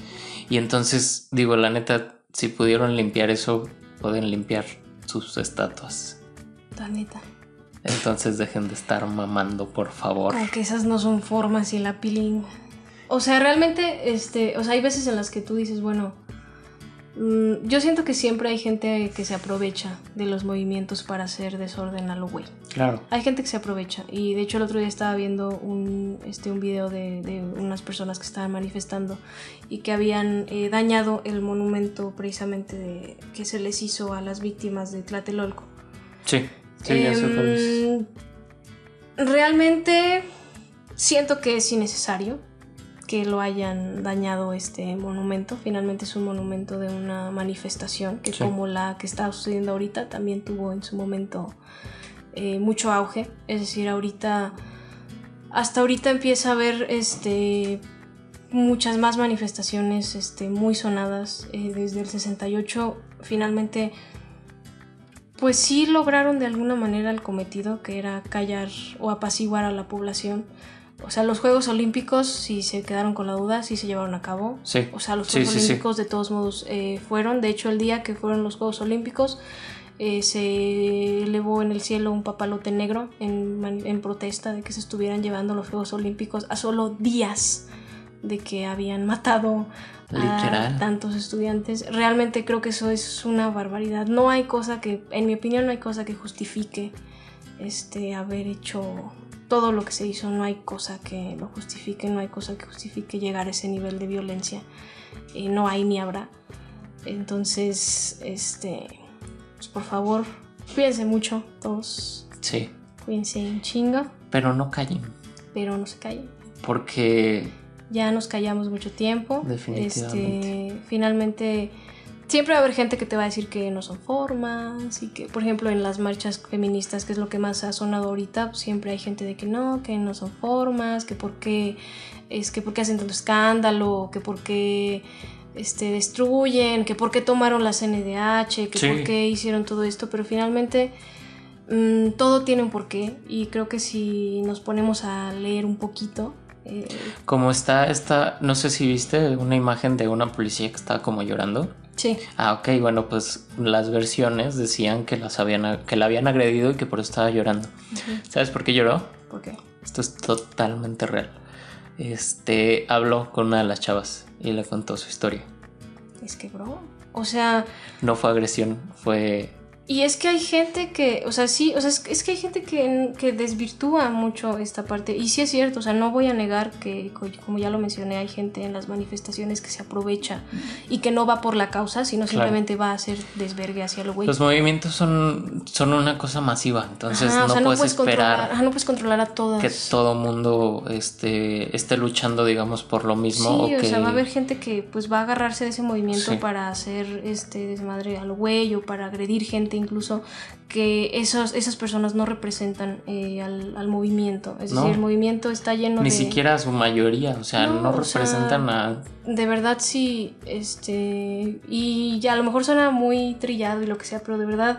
Y entonces, digo, la neta, si pudieron limpiar eso, pueden limpiar sus estatuas. la neta. Entonces dejen de estar mamando, por favor. Como que esas no son formas y la peeling. O sea, realmente, este, o sea, hay veces en las que tú dices, bueno, yo siento que siempre hay gente que se aprovecha de los movimientos para hacer desorden a lo güey. Claro. Hay gente que se aprovecha. Y de hecho el otro día estaba viendo un, este, un video de, de unas personas que estaban manifestando y que habían eh, dañado el monumento precisamente de, que se les hizo a las víctimas de Tlatelolco. Sí, sí, ya cuál es. Em, Realmente siento que es innecesario que lo hayan dañado este monumento. Finalmente es un monumento de una manifestación que Sí. como la que está sucediendo ahorita también tuvo en su momento eh, mucho auge. Es decir, ahorita hasta ahorita empieza a haber este muchas más manifestaciones este, muy sonadas eh, desde el 68 finalmente pues sí lograron de alguna manera el cometido que era callar o apaciguar a la población o sea los Juegos Olímpicos si se quedaron con la duda sí se llevaron a cabo Sí. o sea los Sí, Juegos sí, sí. Olímpicos de todos modos eh, fueron de hecho el día que fueron los Juegos Olímpicos eh, se elevó en el cielo un papalote negro en, en protesta de que se estuvieran llevando los Juegos Olímpicos a solo días de que habían matado a tantos estudiantes. Realmente creo que eso es una barbaridad. No hay cosa que, en mi opinión, no hay cosa que justifique este haber hecho todo lo que se hizo. No hay cosa que lo justifique, no hay cosa que justifique llegar a ese nivel de violencia. Eh, no hay ni habrá. Entonces, este, pues por favor, cuídense mucho todos. Sí. Cuídense un chingo, Pero no callen. pero no se callen. Porque Ya nos callamos mucho tiempo. Definitivamente. Este, finalmente, siempre va a haber gente que te va a decir que no son formas y que, por ejemplo, en las marchas feministas, que es lo que más ha sonado ahorita, pues, siempre hay gente de que no, que no son formas, que por qué, es que por qué hacen tanto escándalo, que por qué este, destruyen, que por qué tomaron la CNDH, que Sí. por qué hicieron todo esto, pero finalmente mm, todo tiene un porqué y creo que si nos ponemos a leer un poquito, eh, como está esta, no sé si viste una imagen de una policía que estaba como llorando. Sí, Ah, ok, bueno, pues las versiones decían que las habían que la habían agredido y que por eso estaba llorando. ¿Sabes por qué lloró? ¿por qué? Esto es totalmente real. Este habló con una de las chavas y le contó su historia. Es que, bro. O sea, No fue agresión, fue y es que hay gente que, o sea, sí, o sea, es, es que hay gente que, que desvirtúa mucho esta parte. Y sí es cierto, o sea, no voy a negar que, co- como ya lo mencioné, hay gente en las manifestaciones que se aprovecha y que no va por la causa, sino Claro. simplemente va a hacer desvergue hacia lo güey. los movimientos son son una cosa masiva, entonces Ajá, o no, sea, puedes controlar, esperar ajá, no puedes controlar a todas. que todo mundo este esté luchando, digamos, por lo mismo Sí, o o que sea, va a haber gente que pues va a agarrarse de ese movimiento Sí. para hacer este desmadre al güey o para agredir gente incluso que esos, esas personas no representan eh, al, al movimiento. Es No. decir, el movimiento está lleno ni de... siquiera su mayoría, o sea, No, no, o sea, representan a De verdad sí, este... Y ya a lo mejor suena muy trillado y lo que sea, pero de verdad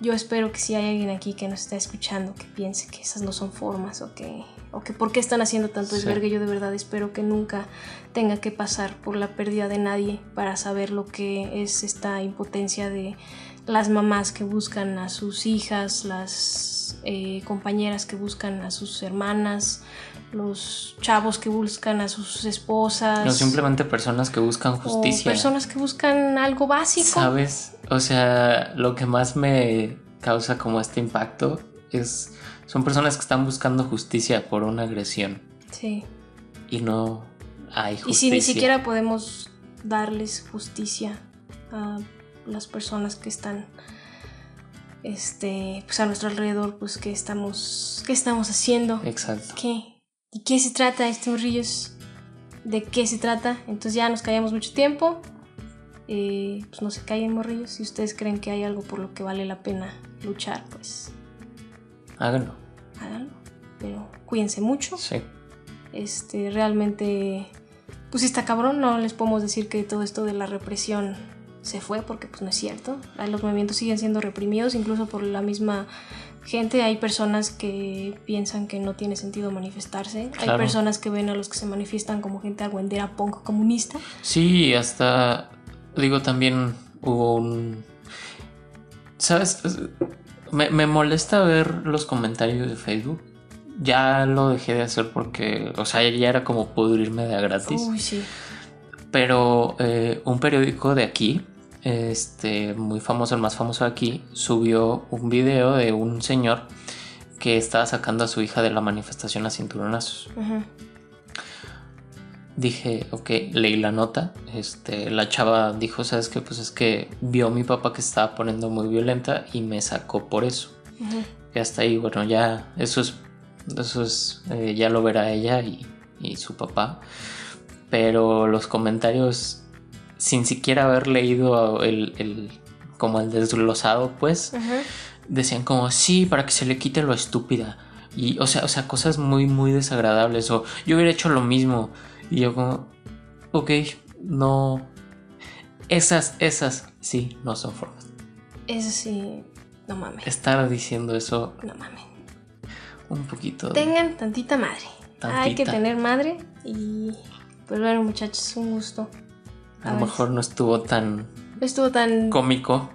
yo espero que si hay alguien aquí que nos está escuchando que piense que esas no son formas o que... O que por qué están haciendo tanto Sí. desvergue, yo de verdad espero que nunca tenga que pasar por la pérdida de nadie para saber lo que es esta impotencia de las mamás que buscan a sus hijas, las eh, compañeras que buscan a sus hermanas, los chavos que buscan a sus esposas. no simplemente personas que buscan o justicia. personas que buscan algo básico. ¿Sabes? O sea, lo que más me causa como este impacto es son personas que están buscando justicia por una agresión Sí. y no hay Y justicia. si ni siquiera podemos darles justicia a las personas que están este pues a nuestro alrededor, pues qué estamos qué estamos haciendo? Exacto. ¿Qué? ¿De qué se trata este morrillos? ¿De qué se trata? Entonces ya nos callamos mucho tiempo. Eh, pues no se callen morrillos. Si ustedes creen que hay algo por lo que vale la pena luchar, pues Háganlo. háganlo. Pero cuídense mucho. Sí. Este, realmente, pues está cabrón, no les podemos decir que todo esto de la represión se fue, porque pues no es cierto. Los movimientos siguen siendo reprimidos, incluso por la misma gente. Hay personas que piensan que no tiene sentido manifestarse. Hay personas que ven a los que se manifiestan como gente argüendera, punk, comunista. Sí, hasta digo también hubo un ¿Sabes? Es- Me, me molesta ver los comentarios de Facebook. Ya lo dejé de hacer porque, o sea, ya era como pudrirme de a gratis. Uy, sí. Pero eh, un periódico de aquí, este, muy famoso, el más famoso de aquí, subió un video de un señor que estaba sacando a su hija de la manifestación a cinturonazos. Dije, ok, leí la nota. Este, la chava dijo, ¿sabes qué? Pues es que vio a mi papá que estaba poniendo muy violenta y me sacó por eso. Y hasta ahí, bueno, ya, eso es, eso es, eh, ya lo verá ella y, y su papá. Pero los comentarios, sin siquiera haber leído el, el- como el desglosado, pues, decían como, sí, para que se le quite lo estúpida. Y, o sea, o sea, cosas muy, muy desagradables. O yo hubiera hecho lo mismo. Y yo como, ok, no. Esas, esas, sí, no son formas. Eso sí. No mames. Estar diciendo eso No mames. un poquito. de- Tengan tantita madre. Hay que tener madre. Y pues bueno, muchachos, un gusto. A lo mejor no estuvo tan No estuvo tan. cómico.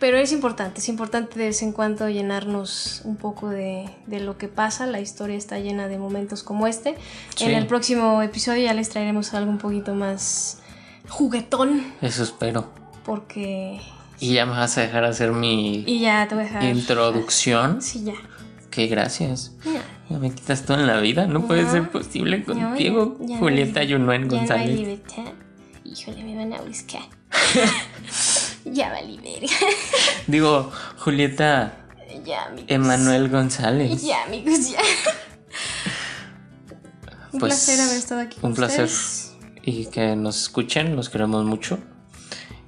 Pero es importante, es importante de vez en cuando llenarnos un poco de, de lo que pasa. La historia está llena de momentos como este. Sí. En el próximo episodio ya les traeremos algo un poquito más juguetón. Eso espero. Porque. Y ya me vas a dejar hacer mi Y ya te voy a dejar. introducción. Sí, ya. Que gracias. Ya. Ya me quitas todo en la vida. No puede No. ser posible No, contigo. ya- ya no Julieta Yunuen Ya no González. libertad. Híjole, me van a buscar. ya valí verga. Digo, Julieta ya, amigos. Emanuel González. Ya, amigos, ya. un Pues, placer haber estado aquí con un placer. ustedes. Y que nos escuchen, los queremos mucho.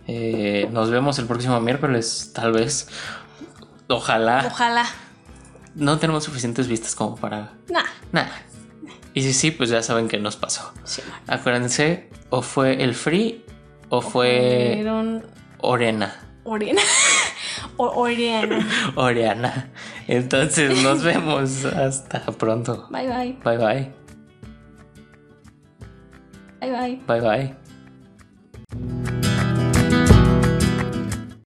Eh, nos vemos el próximo miércoles, tal vez. Ojalá. Ojalá. No tenemos suficientes vistas como para Nah. nada. Y si sí, pues ya saben qué nos pasó. Sí, Acuérdense, o fue el free o fue Fueron Orena. Orena. o Oriana. Oriana. Entonces nos vemos. Hasta pronto. Bye bye. Bye bye. Bye bye. Bye bye.